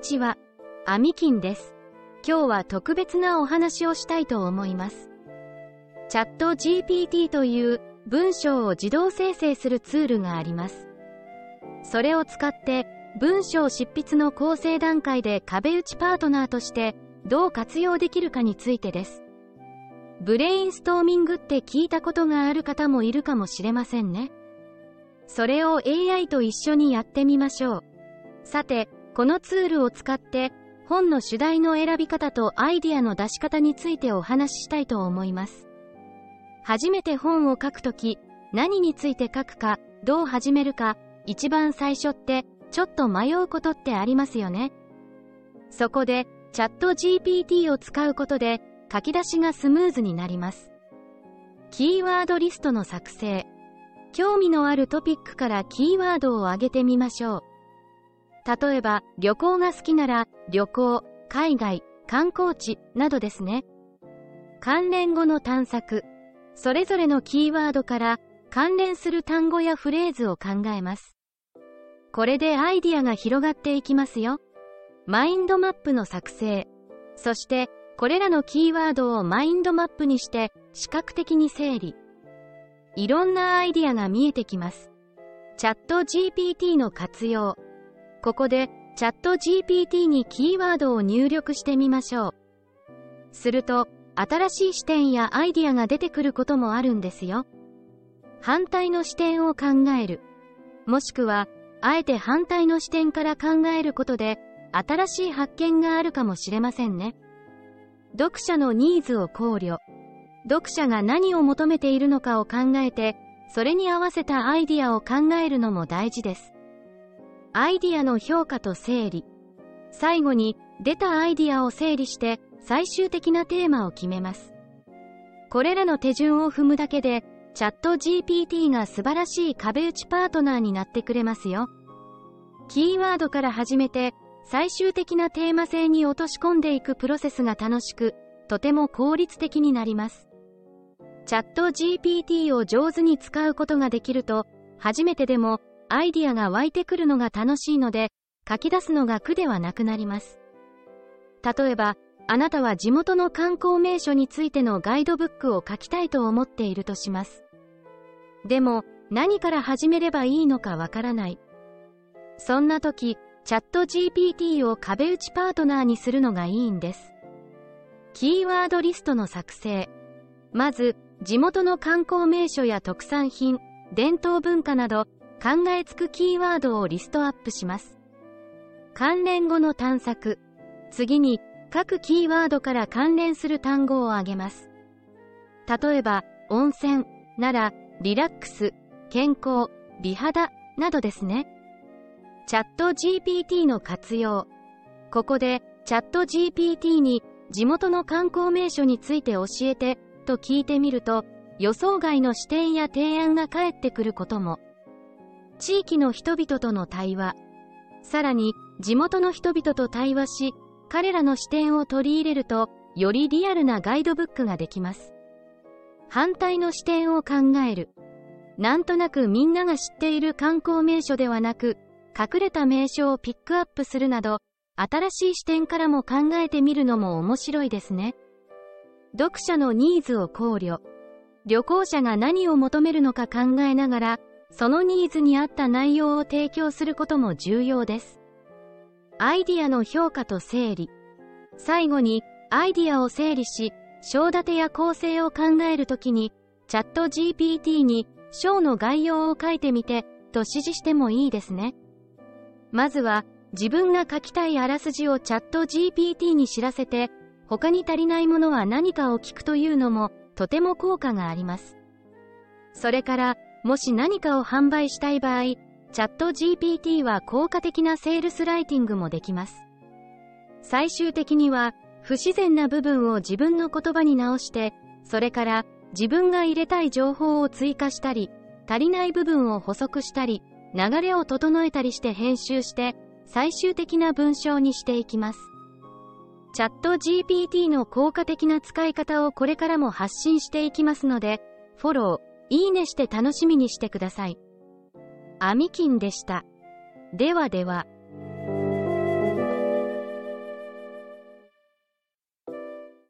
にちは。アミキンです。今日は特別なお話をしたいと思います。チャット GPT という文章を自動生成するツールがあります。それを使って文章執筆の構成段階で壁打ちパートナーとしてどう活用できるかについてです。ブレインストーミングって聞いたことがある方もいるかもしれませんね。それを AI と一緒にやってみましょう。さて、このツールを使って本の主題の選び方とアイディアの出し方についてお話ししたいと思います。初めて本を書くとき、何について書くか、どう始めるか、一番最初って、ちょっと迷うことってありますよね。そこで、チャット GPT を使うことで、書き出しがスムーズになります。キーワードリストの作成。興味のあるトピックからキーワードを挙げてみましょう。例えば、旅行が好きなら、旅行、海外、観光地などですね。関連語の探索。それぞれのキーワードから関連する単語やフレーズを考えます。これでアイディアが広がっていきますよ。マインドマップの作成。そして、これらのキーワードをマインドマップにして視覚的に整理。いろんなアイディアが見えてきます。チャット GPT の活用。ここで、チャット GPT にキーワードを入力してみましょう。すると、新しい視点やアイディアが出てくることもあるんですよ。反対の視点を考える。もしくは、あえて反対の視点から考えることで、新しい発見があるかもしれませんね。読者のニーズを考慮。読者が何を求めているのかを考えて、それに合わせたアイディアを考えるのも大事です。アイディアの評価と整理。最後に出たアイディアを整理して最終的なテーマを決めます。これらの手順を踏むだけでチャット GPT が素晴らしい壁打ちパートナーになってくれますよ。キーワードから始めて最終的なテーマ性に落とし込んでいくプロセスが楽しく、とても効率的になります。チャット GPT を上手に使うことができると、初めてでもアイディアが湧いてくるのが楽しいので、書き出すのが苦ではなくなります。例えば、あなたは地元の観光名所についてのガイドブックを書きたいと思っているとします。でも、何から始めればいいのかわからない。そんな時、チャット GPT を壁打ちパートナーにするのがいいんです。キーワードリストの作成。まず、地元の観光名所や特産品、伝統文化など、考えつくキーワードをリストアップします。関連語の探索。次に、各キーワードから関連する単語を挙げます。例えば、温泉なら、リラックス、健康、美肌などですね。チャット GPT の活用。ここで、チャット GPT に地元の観光名所について教えてと聞いてみると、予想外の視点や提案が返ってくることも。地域の人々との対話。さらに、地元の人々と対話し、彼らの視点を取り入れると、よりリアルなガイドブックができます。反対の視点を考える。なんとなくみんなが知っている観光名所ではなく、隠れた名所をピックアップするなど、新しい視点からも考えてみるのも面白いですね。読者のニーズを考慮。旅行者が何を求めるのか考えながら、そのニーズに合った内容を提供することも重要です。アイディアの評価と整理。最後に、アイディアを整理し、章立てや構成を考えるときに、チャット GPT に章の概要を書いてみて、と指示してもいいですね。まずは、自分が書きたいあらすじをチャット GPT に知らせて、他に足りないものは何かを聞くというのも、とても効果があります。それから、もし何かを販売したい場合、チャット GPT は効果的なセールスライティングもできます。最終的には、不自然な部分を自分の言葉に直して、それから自分が入れたい情報を追加したり、足りない部分を補足したり、流れを整えたりして編集して、最終的な文章にしていきます。チャット GPT の効果的な使い方をこれからも発信していきますので、フォロー、いいねして楽しみにしてください。アミキンでした。ではでは。